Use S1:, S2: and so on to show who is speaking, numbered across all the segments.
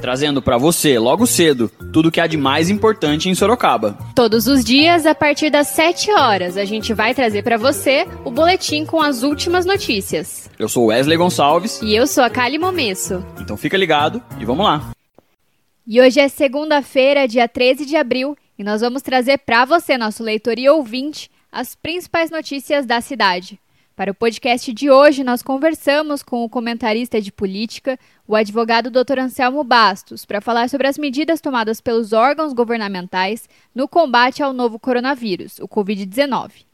S1: trazendo para você, logo cedo, tudo o que há de mais importante em Sorocaba.
S2: Todos os dias, a partir das 7 horas, a gente vai trazer para você o boletim com as últimas notícias.
S1: Eu sou Wesley Gonçalves.
S2: E eu sou a Kali Momesso.
S1: Então fica ligado e vamos lá.
S2: E hoje é segunda-feira, dia 13 de abril, e nós vamos trazer para você, nosso leitor e ouvinte, as principais notícias da cidade. Para o podcast de hoje, nós conversamos com o comentarista de política, o advogado Dr. Anselmo Bastos, para falar sobre as medidas tomadas pelos órgãos governamentais no combate ao novo coronavírus, o Covid-19.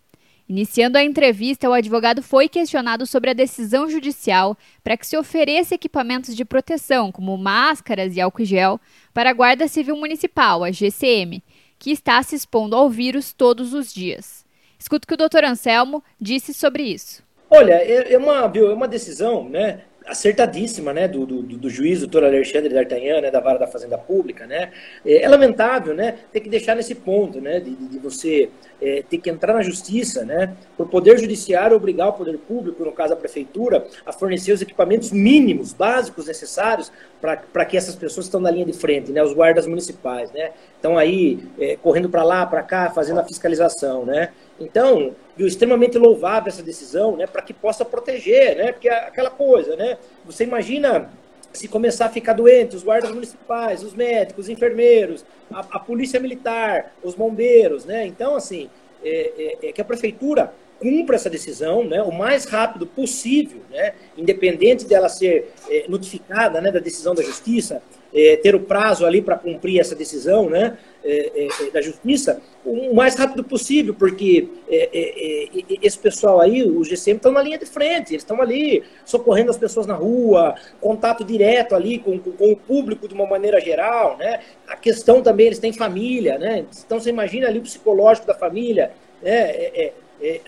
S2: Iniciando a entrevista, o advogado foi questionado sobre a decisão judicial para que se ofereça equipamentos de proteção, como máscaras e álcool gel, para a Guarda Civil Municipal, a GCM, que está se expondo ao vírus todos os dias. Escuta o que o doutor Anselmo disse sobre isso.
S3: Olha, é, é uma, é uma decisão né, acertadíssima né, do, do, do juiz, doutor Alexandre D'Artagnan, né, da Vara da Fazenda Pública. Né, é, é lamentável né, ter que deixar nesse ponto né, de, de você é, ter que entrar na justiça, né, o Poder Judiciário obrigar o Poder Público, no caso a Prefeitura, a fornecer os equipamentos mínimos, básicos, necessários para que essas pessoas que estão na linha de frente, né, os guardas municipais, né, estão aí é, correndo para lá, para cá, fazendo a fiscalização. Né. Então, viu, extremamente louvável essa decisão, né, para que possa proteger, né, porque é aquela coisa, né, você imagina se começar a ficar doente, os guardas municipais, os médicos, os enfermeiros, a, a polícia militar, os bombeiros, né? Então, assim, é, é, é que a prefeitura cumpra essa decisão né, o mais rápido possível, né, independente dela ser é, notificada né, da decisão da justiça, é, ter o prazo ali para cumprir essa decisão né, da justiça, o mais rápido possível, porque é, esse pessoal aí, os GCM, estão na linha de frente, eles estão ali socorrendo as pessoas na rua, contato direto ali com, com, com, o público de uma maneira geral, né? A questão também, eles têm família, né? Então você imagina ali o psicológico da família, né? É,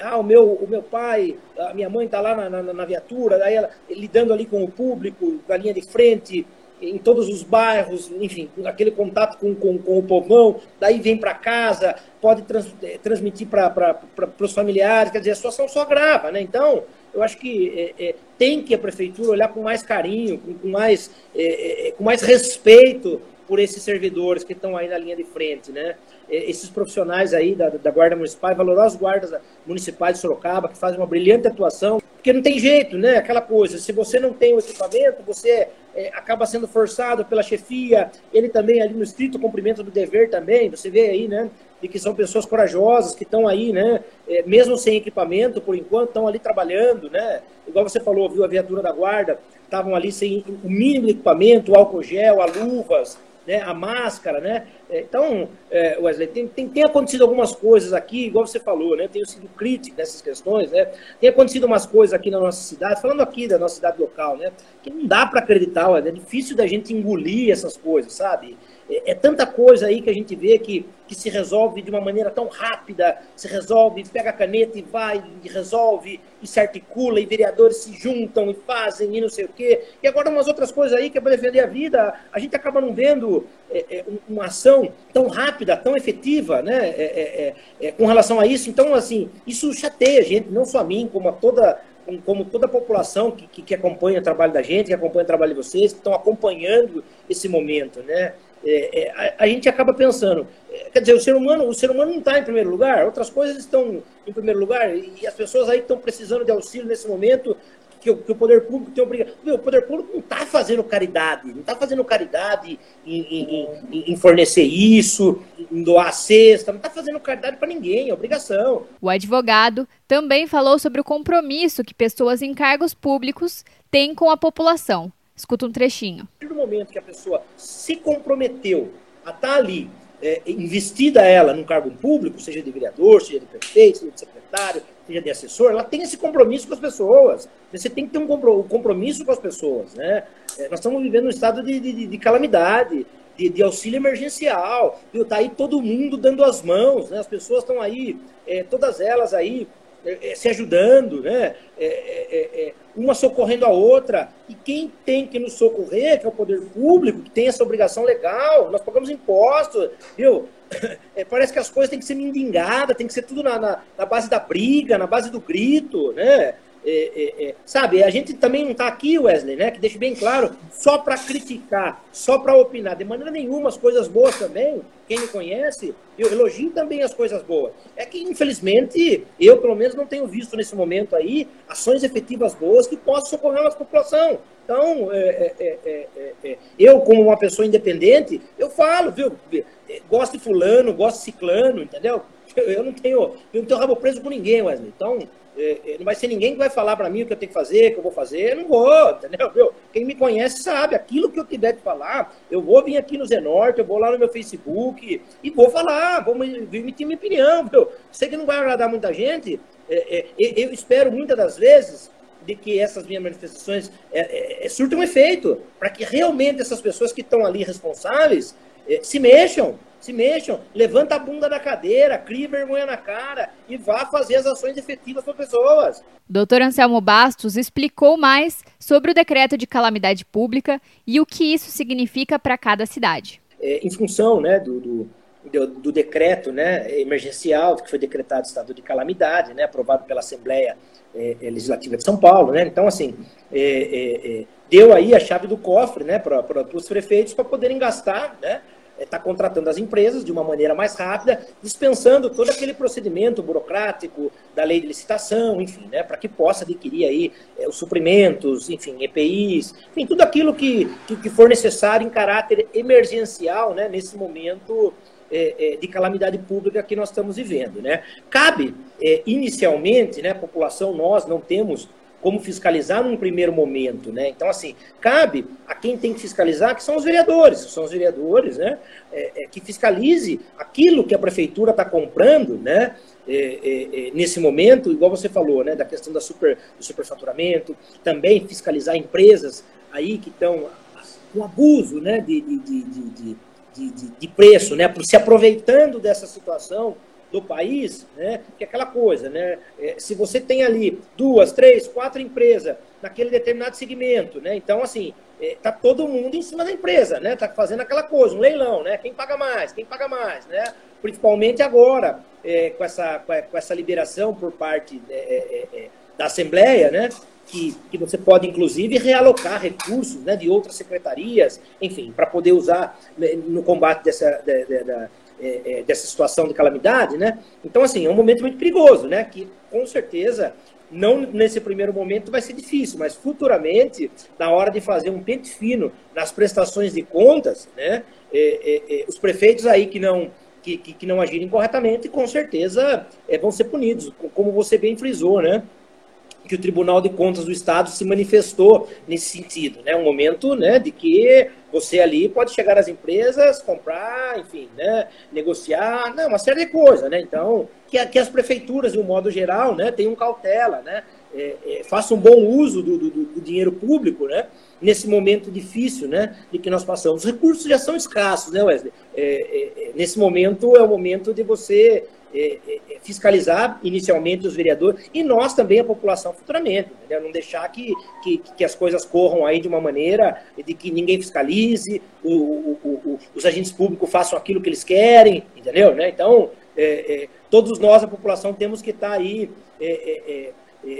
S3: ah, o meu, o meu pai, a minha mãe está lá na, na, na, viatura, daí ela lidando ali com o público, na linha de frente, em todos os bairros, enfim, aquele contato com, com, com o povão, daí vem para casa, pode trans, eh, transmitir para os familiares, quer dizer, a situação só agrava, né? Então, eu acho que é, é, tem que a prefeitura olhar com mais carinho, com, com mais, é, com mais respeito por esses servidores que estão aí na linha de frente, né? Esses profissionais aí da, da Guarda Municipal, valorosos guardas municipais de Sorocaba, que fazem uma brilhante atuação, porque não tem jeito, né? Aquela coisa, se você não tem o equipamento, você é, acaba sendo forçado pela chefia, ele também ali no estrito cumprimento do dever também, você vê aí, né? De que são pessoas corajosas, que estão aí, né? É, mesmo sem equipamento, por enquanto, estão ali trabalhando, né? Igual você falou, viu a viatura da guarda, estavam ali sem o mínimo equipamento, o álcool gel, luvas, né, a máscara, né? É, então, é, Wesley, tem, tem, tem, acontecido algumas coisas aqui, igual você falou, né? Tenho sido crítico nessas questões, né? Tem acontecido umas coisas aqui na nossa cidade, falando aqui da nossa cidade local, né? Que não dá para acreditar, é difícil da gente engolir essas coisas, sabe? É, é, tanta coisa aí que a gente vê que, que se resolve de uma maneira tão rápida, se resolve, pega a caneta e vai, e resolve, e se articula, e vereadores se juntam e fazem, e não sei o quê. E agora umas outras coisas aí que é para defender a vida, a gente acaba não vendo é, é, uma ação tão rápida, tão efetiva, né, é, com relação a isso. Então, assim, isso chateia a gente, não só a mim, como a toda como toda a população que, que, que, acompanha o trabalho da gente, que acompanha o trabalho de vocês, que estão acompanhando esse momento, né? É, é, a, a, gente acaba pensando, é, quer dizer, o ser humano, o ser humano não está em primeiro lugar, outras coisas estão em primeiro lugar, e, as pessoas aí estão precisando de auxílio nesse momento, que, que o poder público tem obrigação. O poder público não está fazendo caridade, não está fazendo caridade em, em, em, em, fornecer isso, em doar cesta, não está fazendo caridade para ninguém, é obrigação.
S2: O advogado também falou sobre o compromisso que pessoas em cargos públicos têm com a população. Escuta um trechinho.
S3: A partir do momento que a pessoa se comprometeu a estar tá ali, é, investida ela num cargo público, seja de vereador, seja de prefeito, seja de secretário, seja de assessor, ela tem esse compromisso com as pessoas. Você tem que ter um compromisso com as pessoas. Né? É, nós estamos vivendo um estado de, de, de calamidade. de, de auxílio emergencial, viu? Tá aí todo mundo dando as mãos, né? As pessoas estão aí, é, todas elas aí é, é, se ajudando, né? É, é, uma socorrendo a outra. E quem tem que nos socorrer, que é o poder público, que tem essa obrigação legal, nós pagamos impostos, viu? parece que as coisas têm que ser mendigadas, tem que ser tudo na, na, na base da briga, na base do grito, né? É, é, é, sabe, a gente também não está aqui, Wesley, né? Que deixe bem claro, só para criticar, só para opinar, de maneira nenhuma as coisas boas também. Quem me conhece, eu elogio também as coisas boas. É que, infelizmente, eu pelo menos não tenho visto nesse momento aí ações efetivas boas que possam socorrer a população. Então, é, é, é, eu, como uma pessoa independente, eu falo, viu? Gosto de fulano, gosto de ciclano, entendeu? Eu não tenho, eu não tenho rabo preso com ninguém, Wesley. Então, não vai ser ninguém que vai falar para mim o que eu tenho que fazer, o que eu vou fazer, eu não vou, entendeu? Meu, quem me conhece sabe, aquilo que eu tiver de falar, eu vou vir aqui no Zenorte, eu vou lá no meu Facebook e vou falar, vou emitir minha opinião, meu. Sei que não vai agradar muita gente, é, é, eu espero muitas das vezes de que essas minhas manifestações é, é, surtam efeito, para que realmente essas pessoas que estão ali responsáveis se mexam, se mexam, levanta a bunda da cadeira, crie vergonha na cara e vá fazer as ações efetivas para pessoas.
S2: Doutor Anselmo Bastos explicou mais sobre o decreto de calamidade pública e o que isso significa para cada cidade.
S3: É, em função né, do, do, do, do, decreto né, emergencial que foi decretado estado de calamidade, né, aprovado pela Assembleia é, é Legislativa de São Paulo, né, então assim é, é, é deu aí a chave do cofre né, para os prefeitos para poderem gastar né, está é, contratando as empresas de uma maneira mais rápida, dispensando todo aquele procedimento burocrático da lei de licitação, enfim, né, para que possa adquirir aí é, os suprimentos, enfim, EPIs, enfim, tudo aquilo que, que, que for necessário em caráter emergencial, né, nesse momento é, é, de calamidade pública que nós estamos vivendo, né. Cabe, é, inicialmente, né, população, nós não temos como fiscalizar num primeiro momento, né? Então, assim, cabe a quem tem que fiscalizar, que são os vereadores, são os vereadores, né? É, é, que fiscalize aquilo que a prefeitura está comprando, né? É, é, é, nesse momento, igual você falou, né? Da questão da super, do superfaturamento, também fiscalizar empresas aí que estão com abuso, né? De, de, de, de, de, de preço, né? Se aproveitando dessa situação do país, né, que é aquela coisa, né, é, se você tem ali duas, três, quatro empresas naquele determinado segmento, né, então assim, é, tá todo mundo em cima da empresa, né, tá fazendo aquela coisa, um leilão, né, quem paga mais, quem paga mais, né, principalmente agora, é, com, essa, com essa liberação por parte é, é, é, da Assembleia, né, que, que você pode, inclusive, realocar recursos né, de outras secretarias, enfim, para poder usar né, no combate dessa, da, da, é, é, dessa situação de calamidade, né? Então, assim, é um momento muito perigoso, né? Que, com certeza, não nesse primeiro momento vai ser difícil, mas futuramente, na hora de fazer um pente fino nas prestações de contas, né? É, é, é os prefeitos aí que não que, que, que, não agirem corretamente, com certeza é, vão ser punidos, como você bem frisou, né? Que o Tribunal de Contas do Estado se manifestou nesse sentido, né? Um momento, né, de que você ali pode chegar às empresas, comprar, enfim, né, negociar, né, uma série de coisas, né? Então, que, que as prefeituras, de um modo geral, né, tenham cautela, né? É, é, façam um bom uso do, do, do, dinheiro público, né? Nesse momento difícil, né? De que nós passamos. Os recursos já são escassos, né, Wesley? É, é, é nesse momento é o momento de você é, é, fiscalizar inicialmente os vereadores e nós também, a população, futuramente. Entendeu? Não deixar que, que, que, as coisas corram aí de uma maneira de que ninguém fiscalize, o, o, o, os agentes públicos façam aquilo que eles querem, entendeu? Né? Então, é, é, todos nós, a população, temos que estar aí é, eh,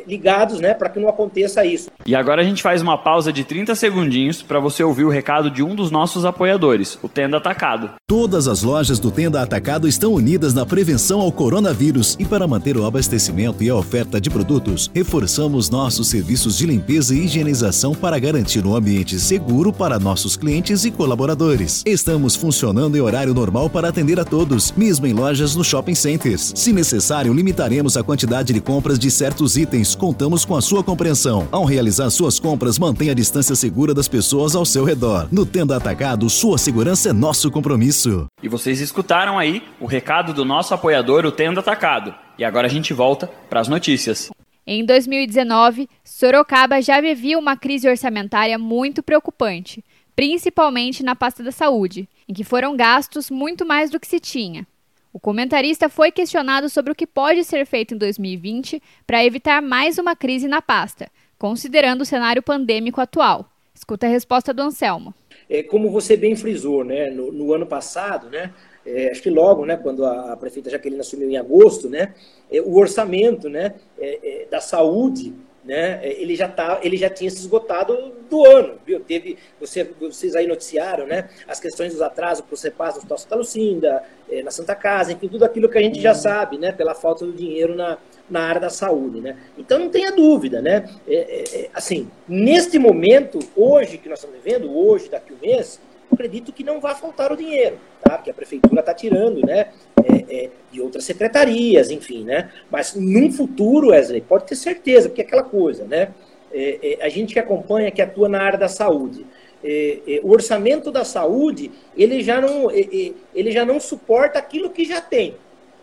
S3: ligados, né, para que não aconteça isso.
S1: E agora a gente faz uma pausa de 30 segundinhos para você ouvir o recado de um dos nossos apoiadores, o Tenda Atacado.
S4: Todas as lojas do Tenda Atacado estão unidas na prevenção ao coronavírus e para manter o abastecimento e a oferta de produtos, reforçamos nossos serviços de limpeza e higienização para garantir um ambiente seguro para nossos clientes e colaboradores. Estamos funcionando em horário normal para atender a todos, mesmo em lojas no shopping centers. Se necessário, limitaremos a quantidade de compras de certos itens itens, contamos com a sua compreensão. Ao realizar suas compras, mantenha a distância segura das pessoas ao seu redor. No Tenda Atacado, sua segurança é nosso compromisso.
S1: E vocês escutaram aí o recado do nosso apoiador, o Tenda Atacado. E agora a gente volta para as notícias.
S2: Em 2019, Sorocaba já vivia uma crise orçamentária muito preocupante, principalmente na pasta da saúde, em que foram gastos muito mais do que se tinha. O comentarista foi questionado sobre o que pode ser feito em 2020 para evitar mais uma crise na pasta, considerando o cenário pandêmico atual. Escuta a resposta do Anselmo.
S3: É, como você bem frisou, né, no, no ano passado, né, é, acho que logo, né, quando a, a, prefeita Jaqueline assumiu em agosto, né, é, o orçamento né, é, é, da saúde né, ele já tá, ele já tinha se esgotado do ano, viu? Teve, você, vocês aí noticiaram, né, as questões dos atrasos para o CEPAS no Hospital Santa Lucinda, é, na Santa Casa, enfim, tudo aquilo que a gente já uhum. sabe, né, pela falta do dinheiro na, na área da saúde, né. Então não tenha dúvida, né, é, é, é assim, neste momento, hoje que nós estamos vivendo, hoje, daqui um mês, acredito que não vai faltar o dinheiro, tá? Porque a prefeitura está tirando, né? É, é, de outras secretarias, enfim, né? Mas num futuro, Wesley, pode ter certeza, porque é aquela coisa, né? É, é a gente que acompanha, que atua na área da saúde, é, é, o orçamento da saúde, ele já não, ele já não suporta aquilo que já tem,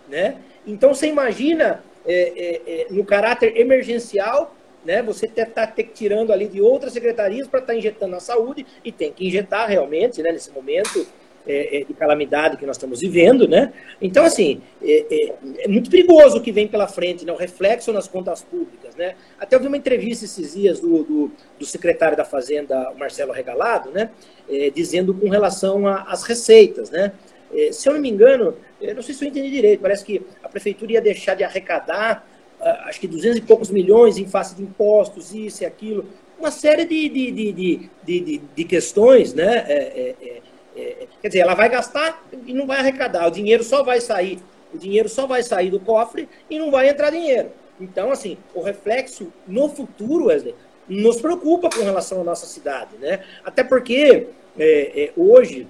S3: né? Então você imagina no caráter emergencial né? Você está tirando ali de outras secretarias para estar tá injetando na saúde e tem que injetar realmente, né? Nesse momento é, é, de calamidade que nós estamos vivendo, né? Então, assim, é, é, é, muito perigoso o que vem pela frente, né? O reflexo nas contas públicas, né? Até eu vi uma entrevista esses dias do, do, do secretário da Fazenda, Marcelo Regalado, né? É, dizendo com relação às receitas, né? É, se eu não me engano, não sei se eu entendi direito, parece que a prefeitura ia deixar de arrecadar acho que 200 e poucos milhões em face de impostos, isso e aquilo, uma série de, de, de, de, de questões, né? É, é, é, é, quer dizer, ela vai gastar e não vai arrecadar, o dinheiro só vai sair, o dinheiro só vai sair do cofre e não vai entrar dinheiro. Então, assim, o reflexo no futuro, Wesley, nos preocupa com relação à nossa cidade, né? Até porque é, é, hoje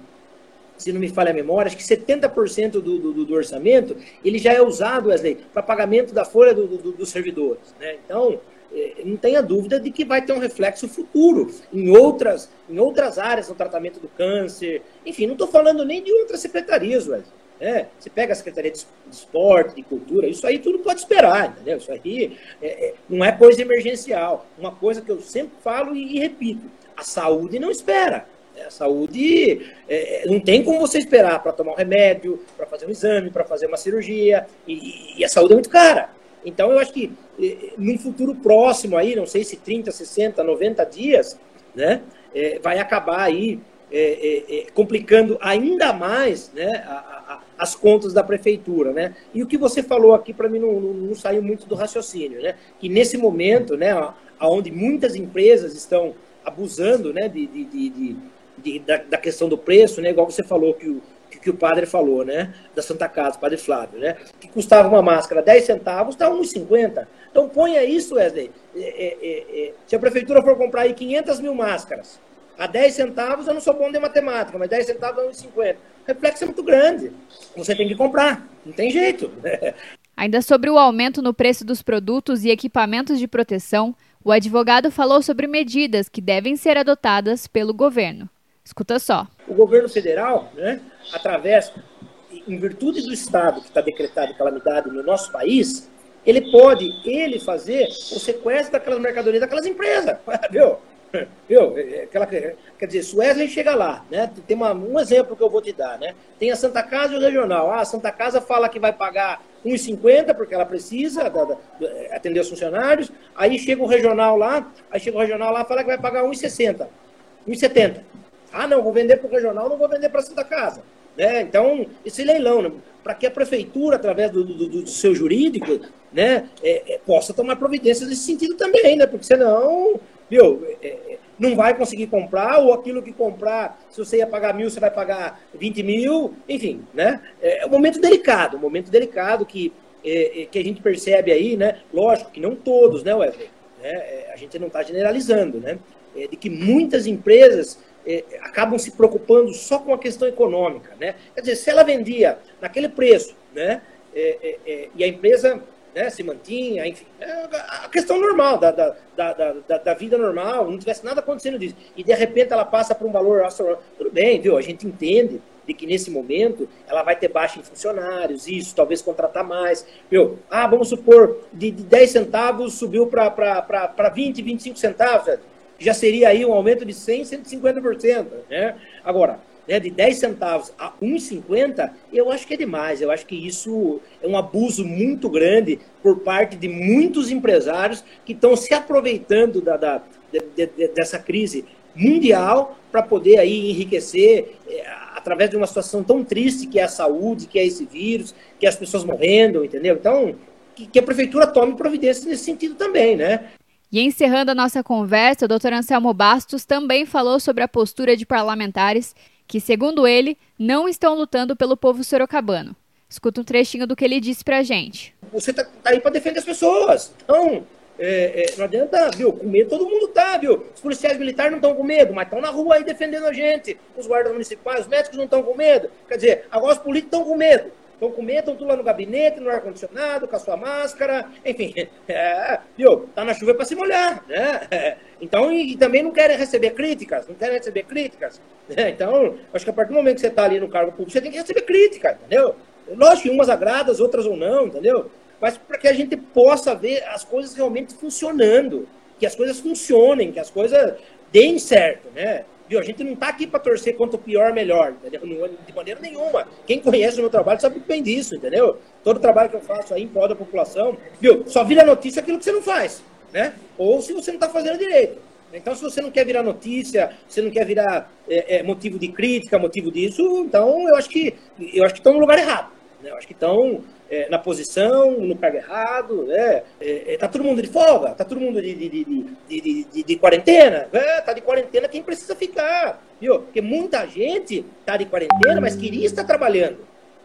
S3: se não me falha a memória, acho que 70% do, do, do, orçamento ele já é usado, Wesley, para pagamento da folha do, do, dos servidores. Né? Então, é, não tenha dúvida de que vai ter um reflexo futuro em outras, em outras áreas, no tratamento do câncer. Enfim, não estou falando nem de outras secretarias, Wesley. É, você pega a Secretaria de Esporte, de Cultura, isso aí tudo pode esperar, entendeu? Isso aí é, é, não é coisa emergencial. Uma coisa que eu sempre falo e, e repito: a saúde não espera. A saúde é, é, não tem como você esperar para tomar um remédio, para fazer um exame, para fazer uma cirurgia, e, e, a saúde é muito cara. Então, eu acho que é, num futuro próximo aí, não sei se 30, 60, 90 dias, né, é, vai acabar aí é, é, complicando ainda mais né, a, a, as contas da prefeitura. Né? E o que você falou aqui, para mim, não, não, não, saiu muito do raciocínio, né? que nesse momento, né, onde muitas empresas estão abusando né, de, de de, da, da, questão do preço, né? Igual você falou que o, que, que, o padre falou, né? Da Santa Casa, o padre Flávio, né? Que custava uma máscara 10 centavos, está 1,50. Então ponha isso, Wesley. É, é, é, é, se a prefeitura for comprar aí 500 mil máscaras, a 10 centavos, eu não sou bom de matemática, mas 10 centavos é 1,50. O reflexo é muito grande. Você tem que comprar, não tem jeito.
S2: Ainda sobre o aumento no preço dos produtos e equipamentos de proteção, o advogado falou sobre medidas que devem ser adotadas pelo governo. Escuta só.
S3: O governo federal, né, através, em virtude do estado que está decretado de calamidade no nosso país, ele pode, ele fazer o sequestro daquelas mercadorias daquelas empresas, viu? Viu? Aquela, quer dizer, se chega lá, né? Tem uma, um exemplo que eu vou te dar, né? Tem a Santa Casa e o Regional. Ah, a Santa Casa fala que vai pagar 1,50 porque ela precisa da, da, atender os funcionários. Aí chega o regional lá, aí chega o regional lá fala que vai pagar 1,60, 1,70. Ah, não, vou vender para o regional, não vou vender para a Santa Casa. Né? Então, esse leilão, né? para que a prefeitura, através do, do, do seu jurídico, né, é, é, possa tomar providências nesse sentido também, né? Porque senão, viu, é, é, não vai conseguir comprar, ou aquilo que comprar, se você ia pagar mil, você vai pagar 20 mil, enfim, né? É, é um momento delicado, um momento delicado que, é, é, que a gente percebe aí, né? Lógico que não todos, né, Wesley? Né? A gente não está generalizando, né? de que muitas empresas é, acabam se preocupando só com a questão econômica, né? Quer dizer, se ela vendia naquele preço, né? É, é, e a empresa né, se mantinha, enfim, é a questão normal da, da, da, da, da vida normal, não tivesse nada acontecendo disso, e de repente ela passa para um valor astronômico, tudo bem, viu? A gente entende de que nesse momento ela vai ter baixa em funcionários, isso, talvez contratar mais. Viu? Ah, vamos supor, de, de 10 centavos subiu para 20, 25 centavos. Já seria aí um aumento de 100, 150%. Né? Agora, né, de 10 centavos a 1,50, eu acho que é demais. Eu acho que isso é um abuso muito grande por parte de muitos empresários que estão se aproveitando da, da de, de, dessa crise mundial para poder aí enriquecer é, através de uma situação tão triste que é a saúde, que é esse vírus, que é as pessoas morrendo, entendeu? Então, que, que a prefeitura tome providências nesse sentido também, né?
S2: E encerrando a nossa conversa, o doutor Anselmo Bastos também falou sobre a postura de parlamentares que, segundo ele, não estão lutando pelo povo sorocabano. Escuta um trechinho do que ele disse pra gente.
S3: Você tá, tá aí para defender as pessoas. Então, é, é, não adianta, viu? Com medo todo mundo tá, viu? Os policiais militares não estão com medo, mas estão na rua aí defendendo a gente. Os guardas municipais, os médicos não estão com medo. Quer dizer, agora os políticos estão com medo. Estão com medo, estão tudo lá no gabinete, no ar-condicionado, com a sua máscara, enfim. É, viu? Tá na chuva para se molhar, né? Então, e, e, também não querem receber críticas, não querem receber críticas. Né? Então, acho que a partir do momento que você está ali no cargo público, você tem que receber crítica, entendeu? Lógico que umas agradas, outras ou não, entendeu? Mas para que a gente possa ver as coisas realmente funcionando, que as coisas funcionem, que as coisas deem certo, né? Viu? A gente não está aqui para torcer quanto pior, melhor, entendeu? De maneira nenhuma. Quem conhece o meu trabalho sabe bem disso, entendeu? Todo trabalho que eu faço aí em prol da população, viu? Só vira notícia aquilo que você não faz, né? Ou se você não está fazendo direito. Então, se você não quer virar notícia, você não quer virar é, é, motivo de crítica, motivo disso, então eu acho que eu acho que estão no lugar errado. Né? Eu acho que estão é, na posição, no cargo errado, né? É, é, tá todo mundo de folga, tá todo mundo de, de, de, de, de quarentena, é, tá de quarentena quem precisa ficar, viu? Porque muita gente tá de quarentena, mas queria estar trabalhando.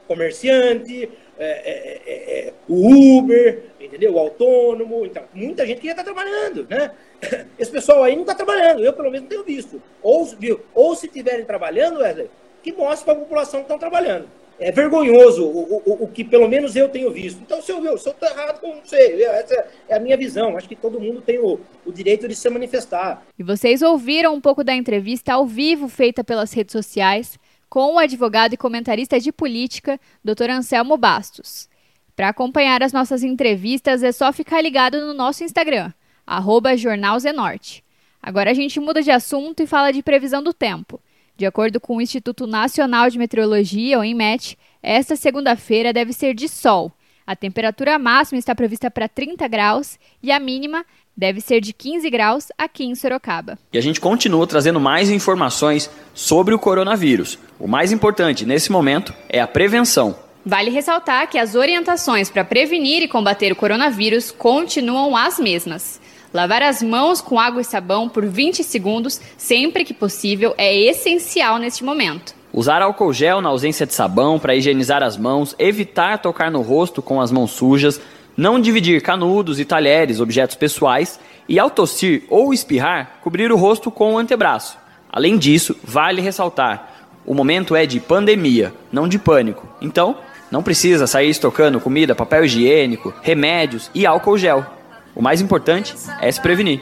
S3: Comerciante, é, é, o Uber, entendeu? O autônomo, então, muita gente queria estar trabalhando, né? Esse pessoal aí não está trabalhando, eu pelo menos não tenho visto. Ou, viu? Ou se estiverem trabalhando, Wesley, que mostre para a população que estão trabalhando é vergonhoso o, o, o, que pelo menos eu tenho visto. Então, se eu, estou errado, não sei. Essa é a minha visão. Acho que todo mundo tem o, o direito de se manifestar.
S2: E vocês ouviram um pouco da entrevista ao vivo feita pelas redes sociais com o advogado e comentarista de política, Dr. Anselmo Bastos. Para acompanhar as nossas entrevistas, é só ficar ligado no nosso Instagram, arroba Jornal Zenorte. Agora a gente muda de assunto e fala de previsão do tempo. De acordo com o Instituto Nacional de Meteorologia, o INMET, esta segunda-feira deve ser de sol. A temperatura máxima está prevista para 30 graus e a mínima deve ser de 15 graus aqui em Sorocaba.
S1: E a gente continua trazendo mais informações sobre o coronavírus. O mais importante nesse momento é a prevenção.
S2: Vale ressaltar que as orientações para prevenir e combater o coronavírus continuam as mesmas. Lavar as mãos com água e sabão por 20 segundos, sempre que possível, é essencial neste momento.
S1: Usar álcool gel na ausência de sabão para higienizar as mãos, evitar tocar no rosto com as mãos sujas, não dividir canudos e talheres, objetos pessoais, e ao tossir ou espirrar, cobrir o rosto com o antebraço. Além disso, vale ressaltar: o momento é de pandemia, não de pânico. Então, não precisa sair estocando comida, papel higiênico, remédios e álcool gel. O mais importante é se prevenir.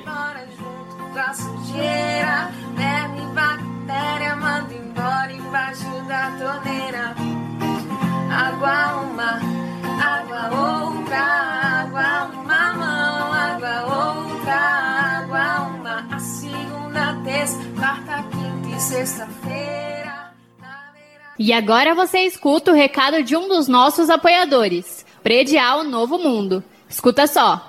S1: Água uma, água outra, água uma mão, água outra, água uma. A segunda, terça, quarta, quinta e sexta-feira. E agora você escuta o recado de um dos nossos apoiadores, Predial Novo Mundo. Escuta só.